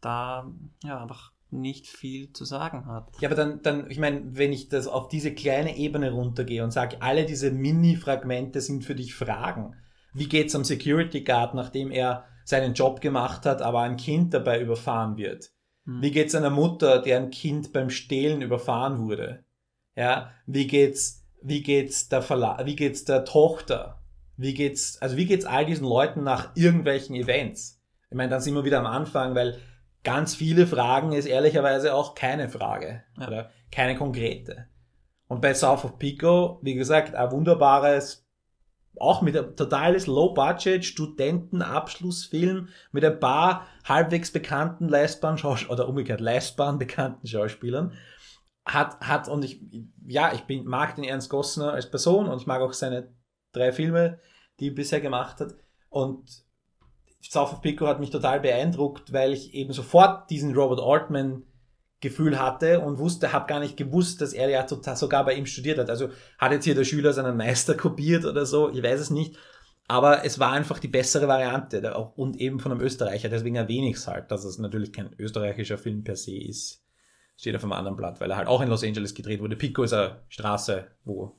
da ja einfach nicht viel zu sagen hat. Ja, aber dann, dann ich meine, wenn ich das auf diese kleine Ebene runtergehe und sage, alle diese Mini-Fragmente sind für dich Fragen. Wie geht's am Security Guard, nachdem er seinen Job gemacht hat, aber ein Kind dabei überfahren wird? Hm. Wie geht's einer Mutter, deren Kind beim Stehlen überfahren wurde? Ja, wie geht's, wie geht's der Verla wie geht's der Tochter? Wie geht's, also wie geht's all diesen Leuten nach irgendwelchen Events? Ich meine, dann sind wir wieder am Anfang, weil ganz viele Fragen ist ehrlicherweise auch keine Frage ja. oder keine konkrete. Und bei South of Pico, wie gesagt, ein wunderbares, auch mit einem totales Low-Budget Studentenabschlussfilm mit ein paar halbwegs bekannten leistbaren Schauspielern oder umgekehrt leistbaren bekannten Schauspielern hat, hat, und ich, ja, ich bin, mag den Ernst Gossner als Person und ich mag auch seine drei Filme, die er bisher gemacht hat. Und South of Pico hat mich total beeindruckt, weil ich eben sofort diesen Robert Altman Gefühl hatte und wusste, habe gar nicht gewusst, dass er ja sogar bei ihm studiert hat. Also hat jetzt hier der Schüler seinen Meister *laughs* kopiert oder so, ich weiß es nicht. Aber es war einfach die bessere Variante und eben von einem Österreicher. Deswegen erwähne ich es halt, dass es natürlich kein österreichischer Film per se ist. Steht auf einem anderen Blatt, weil er halt auch in Los Angeles gedreht wurde. Pico ist eine Straße, wo,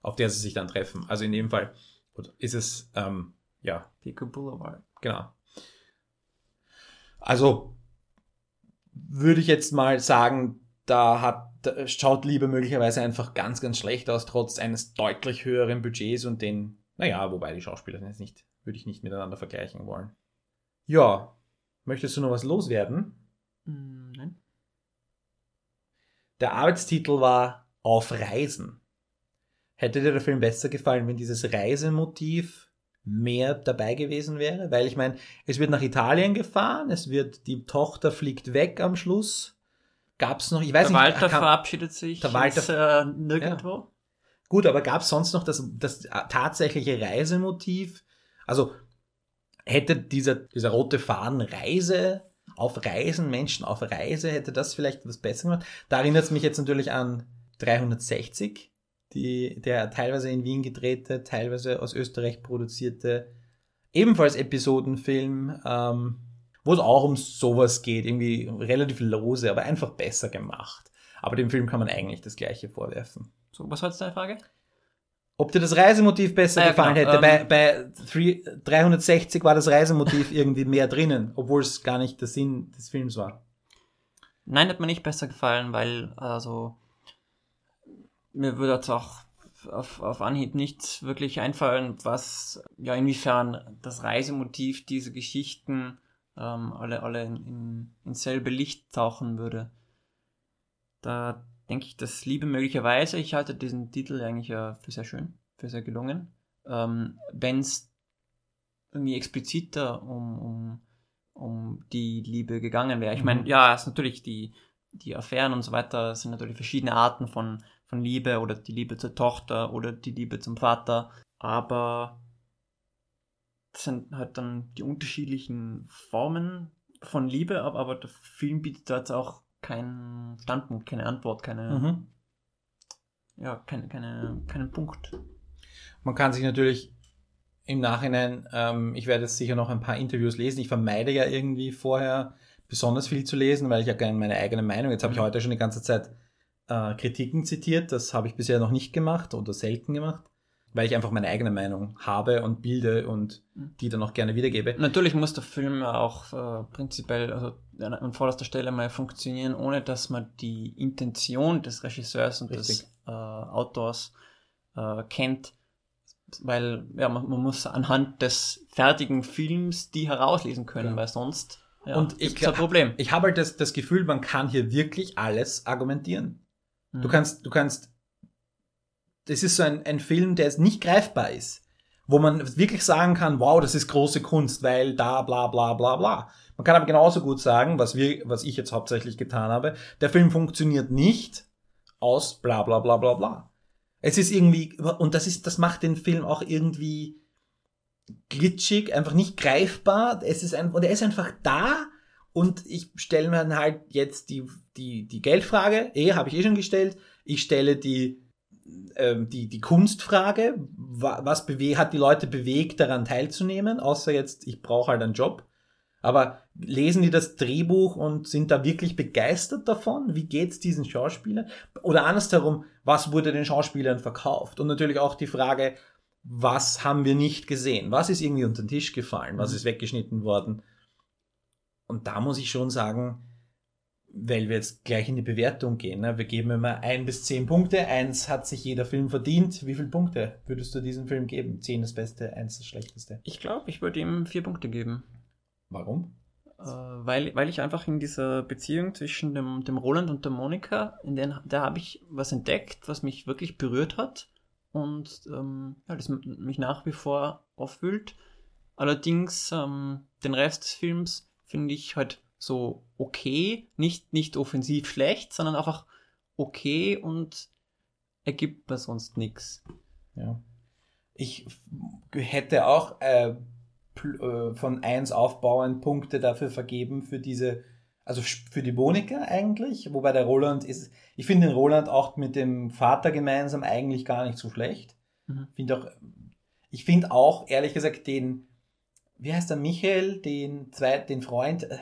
auf der sie sich dann treffen. Also in dem Fall ist es, ähm, ja. Pico Boulevard. Genau. Also würde ich jetzt mal sagen, da hat schaut Liebe möglicherweise einfach ganz, ganz schlecht aus, trotz eines deutlich höheren Budgets und den, naja, wobei die Schauspieler sind jetzt nicht, würde ich nicht miteinander vergleichen wollen. Ja, möchtest du noch was loswerden? Mm, nein. Der Arbeitstitel war Auf Reisen. Hätte dir der Film besser gefallen, wenn dieses Reisemotiv mehr dabei gewesen wäre, weil ich meine, es wird nach Italien gefahren, es wird, die Tochter fliegt weg am Schluss. Gab es noch, ich weiß der nicht. Walter kann, verabschiedet sich der Walter, ins, äh, nirgendwo. Ja. Gut, aber gab es sonst noch das, das tatsächliche Reisemotiv? Also hätte dieser, dieser rote Faden Reise auf Reisen, Menschen auf Reise, hätte das vielleicht was besser gemacht? Da erinnert es mich jetzt natürlich an 360, die, der teilweise in Wien gedrehte, teilweise aus Österreich produzierte, ebenfalls Episodenfilm. Ähm, wo es auch um sowas geht, irgendwie relativ lose, aber einfach besser gemacht. Aber dem Film kann man eigentlich das Gleiche vorwerfen. So, was war jetzt deine Frage? Ob dir das Reisemotiv besser ja, gefallen genau. hätte. Ähm, bei, bei Three- 360 war das Reisemotiv *laughs* irgendwie mehr drinnen, obwohl es gar nicht der Sinn des Films war. Nein, hat mir nicht besser gefallen, weil, also, mir würde jetzt auch auf, auf Anhieb nicht wirklich einfallen, was, ja, inwiefern das Reisemotiv diese Geschichten ähm, alle, alle in, in, ins selbe Licht tauchen würde. Da denke ich, dass Liebe möglicherweise, ich halte diesen Titel eigentlich ja für sehr schön, für sehr gelungen. Ähm, Wenn es irgendwie expliziter um, um, um die Liebe gegangen wäre. Ich Mhm. meine, ja, es ist natürlich die, die Affären und so weiter sind natürlich verschiedene Arten von, von Liebe oder die Liebe zur Tochter oder die Liebe zum Vater, aber das sind halt dann die unterschiedlichen Formen von Liebe, aber, aber der Film bietet da jetzt auch keinen Standpunkt, keine Antwort, keine, Mhm. ja, keine, keine, keinen Punkt. Man kann sich natürlich im Nachhinein, ähm, ich werde jetzt sicher noch ein paar Interviews lesen. Ich vermeide ja irgendwie vorher besonders viel zu lesen, weil ich ja gerne meine eigene Meinung. Jetzt habe ich Mhm. heute schon die ganze Zeit äh, Kritiken zitiert. Das habe ich bisher noch nicht gemacht oder selten gemacht, weil ich einfach meine eigene Meinung habe und bilde und Mhm. die dann auch gerne wiedergebe. Natürlich muss der Film ja auch äh, prinzipiell also an, vorderster Stelle mal funktionieren, ohne dass man die Intention des Regisseurs und Richtig. des äh, Autors äh, kennt, weil ja, man, man muss anhand des fertigen Films die herauslesen können, Genau. weil sonst ja, Und ich gibt's glaub- ein Problem. Ich habe halt das, das Gefühl, man kann hier wirklich alles argumentieren. Du Mhm. kannst, du kannst, das ist so ein, ein Film, der jetzt nicht greifbar ist, wo man wirklich sagen kann, wow, das ist große Kunst, weil da bla bla bla bla. Man kann aber genauso gut sagen, was wir, was ich jetzt hauptsächlich getan habe, der Film funktioniert nicht aus bla bla bla bla bla. Es ist irgendwie, und das ist, das macht den Film auch irgendwie glitschig, einfach nicht greifbar. Es ist ein, und er ist einfach da und ich stelle mir dann halt jetzt die, die, die Geldfrage, eh, habe ich eh schon gestellt. Ich stelle die, ähm, die, die Kunstfrage, wa- was bewe hat die Leute bewegt, daran teilzunehmen, außer jetzt, ich brauche halt einen Job. Aber lesen die das Drehbuch und sind da wirklich begeistert davon? Wie geht's diesen Schauspielern? Oder andersherum, was wurde den Schauspielern verkauft? Und natürlich auch die Frage, was haben wir nicht gesehen? Was ist irgendwie unter den Tisch gefallen? Was Mhm. ist weggeschnitten worden? Und da muss ich schon sagen, weil wir jetzt gleich in die Bewertung gehen, ne? wir geben immer ein bis zehn Punkte. Eins hat sich jeder Film verdient. Wie viele Punkte würdest du diesem Film geben? Zehn das Beste, eins das Schlechteste. Ich glaube, ich würde ihm vier Punkte geben. Warum? Äh, weil, weil ich einfach in dieser Beziehung zwischen dem, dem Roland und der Monika, in den, da habe ich was entdeckt, was mich wirklich berührt hat und ähm, ja, das mich nach wie vor aufwühlt. Allerdings ähm, den Rest des Films finde ich halt so okay, nicht, nicht offensiv schlecht, sondern einfach okay und ergibt mir sonst nichts. Ja. Ich hätte auch äh, äh, von eins aufbauend Punkte dafür vergeben für diese, also für die Monika eigentlich, wobei der Roland ist, ich finde den Roland auch mit dem Vater gemeinsam eigentlich gar nicht so schlecht. Mhm. Finde auch, ich finde auch, ehrlich gesagt, den, wie heißt der, Michael, den zweit, den Freund, äh,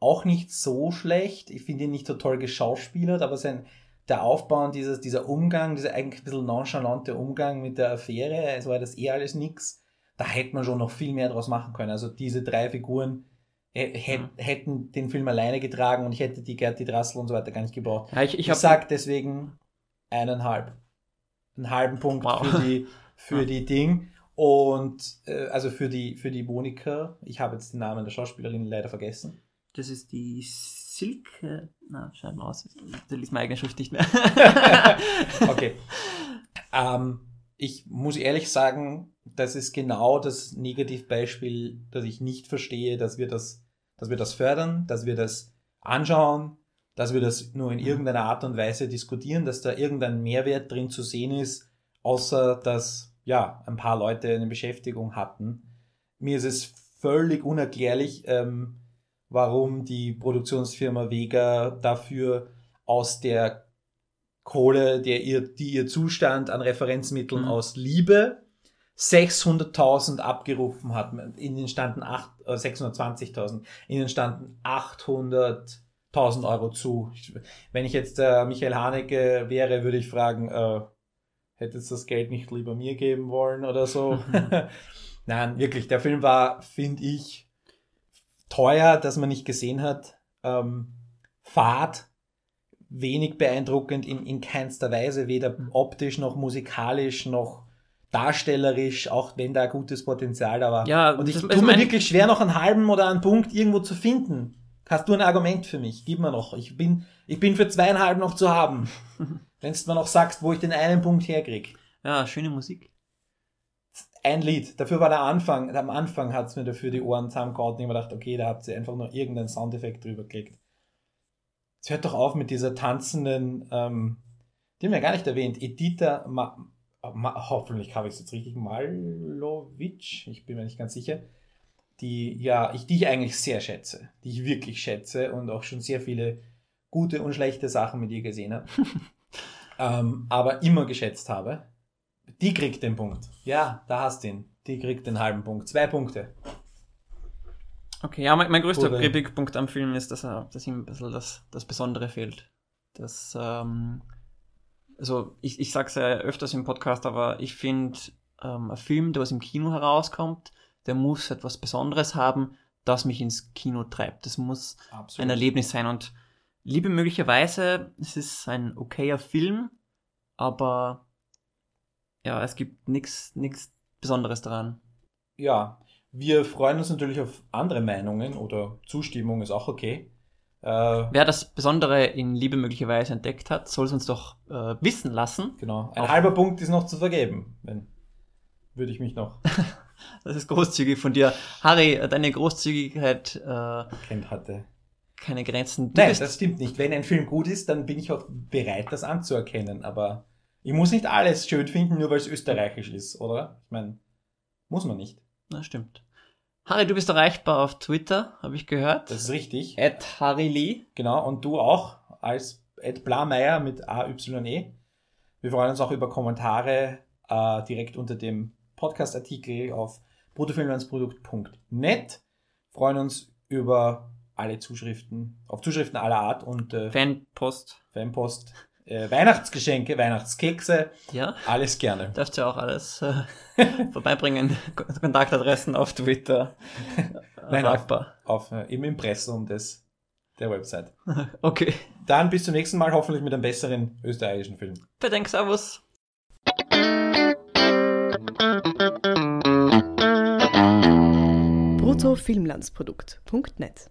auch nicht so schlecht. Ich finde ihn nicht so toll geschauspielert, aber sein, der Aufbau und dieses, dieser Umgang, dieser eigentlich ein bisschen nonchalante Umgang mit der Affäre, es war das eh alles nix. Da hätte man schon noch viel mehr draus machen können. Also diese drei Figuren hä- Mhm. hätten den Film alleine getragen und ich hätte die Gerti Drassel und so weiter gar nicht gebraucht. Ja, ich, Ich, ich sag deswegen eineinhalb. Einen halben Punkt Wow. für die, für Ja. die Ding. Und äh, also für die, für die Monika, ich habe jetzt den Namen der Schauspielerin leider vergessen. Das ist die Silke. Na, schreib mal aus. Du liest meine eigene Schrift nicht mehr. *laughs* Okay. ähm, ich muss ehrlich sagen, das ist genau das Negativbeispiel, das ich nicht verstehe, dass wir das, dass wir das fördern, dass wir das anschauen, dass wir das nur in irgendeiner Art und Weise diskutieren, dass da irgendein Mehrwert drin zu sehen ist, außer dass ja ein paar Leute eine Beschäftigung hatten. Mir ist es völlig unerklärlich, ähm, warum die Produktionsfirma Vega dafür aus der Kohle, der ihr, die ihr Zustand an Referenzmitteln Mhm. aus Liebe 600.000 abgerufen hat. Ihnen standen acht- äh, 620.000. Ihnen standen 800.000 Euro zu. Wenn ich jetzt äh, Michael Haneke wäre, würde ich fragen, äh, hättest das Geld nicht lieber mir geben wollen oder so? *laughs* *laughs* Nein, wirklich, der Film war, finde ich, teuer, dass man nicht gesehen hat. Ähm, Fahrt, wenig beeindruckend in, in keinster Weise, weder optisch noch musikalisch noch darstellerisch, auch wenn da gutes Potenzial da war. Ja, und ich das- tue mir wirklich schwer, noch einen halben oder einen Punkt irgendwo zu finden. Hast du ein Argument für mich? Gib mir noch. Ich bin, ich bin für zweieinhalb noch zu haben. *laughs* Wenn du mir noch sagst, wo ich den einen Punkt herkrieg. Ja, schöne Musik. Ein Lied. Dafür war der Anfang, am Anfang hat es mir dafür die Ohren zusammengehauen und ich mir gedacht, okay, da habt ihr einfach nur irgendeinen Soundeffekt drüber gelegt. Es hört doch auf mit dieser tanzenden, ähm, die haben wir gar nicht erwähnt, Edita, Ma, Ma, hoffentlich habe ich es jetzt richtig, Malovic, ich bin mir nicht ganz sicher, die, ja, ich, die ich eigentlich sehr schätze, die ich wirklich schätze und auch schon sehr viele gute und schlechte Sachen mit ihr gesehen habe, *laughs* ähm, aber immer geschätzt habe. Die kriegt den Punkt. Ja, da hast du ihn. Die kriegt den halben Punkt. Zwei Punkte. Okay, ja, mein, mein größter Oder- Kritikpunkt am Film ist, dass, er, dass ihm ein bisschen das, das Besondere fehlt. Das, ähm, also ich, ich sag's ja öfters im Podcast, aber ich finde, ähm, ein Film, der was im Kino herauskommt, der muss etwas Besonderes haben, das mich ins Kino treibt. Das muss Absolut. ein Erlebnis sein. Und liebe möglicherweise, es ist ein okayer Film, aber ja, es gibt nichts nichts Besonderes daran. Ja, wir freuen uns natürlich auf andere Meinungen oder Zustimmung ist auch okay. Äh, Wer das Besondere in Liebe möglicherweise entdeckt hat, soll es uns doch äh, wissen lassen. genau. Ein Auf- halber Punkt ist noch zu vergeben. Wenn, würde ich mich noch *laughs* Das ist großzügig von dir. Harry, deine Großzügigkeit äh, kennt hatte. keine Grenzen. Du Nein, das stimmt nicht. Wenn ein Film gut ist, dann bin ich auch bereit, das anzuerkennen. Aber ich muss nicht alles schön finden, nur weil es österreichisch ist, oder? Ich meine, muss man nicht. Das stimmt. Harry, du bist erreichbar auf Twitter, habe ich gehört. Das ist richtig. At Harry Lee. Genau, und du auch als Ed Blameyer mit AYE. Wir freuen uns auch über Kommentare äh, direkt unter dem Podcast-Artikel auf bruttofilmlandsprodukt.net. Freuen uns über alle Zuschriften, auf Zuschriften aller Art und äh, Fanpost. Fanpost, äh, Weihnachtsgeschenke, Weihnachtskekse, Ja, alles gerne. darfst ja auch alles äh, *laughs* vorbeibringen. Ko- Kontaktadressen auf Twitter. *laughs* Nein, auf, auf, äh, im Impressum des, der Website. *laughs* Okay. Dann bis zum nächsten Mal, hoffentlich mit einem besseren österreichischen Film. Bedenk, Servus. bruttofilmlandsprodukt.net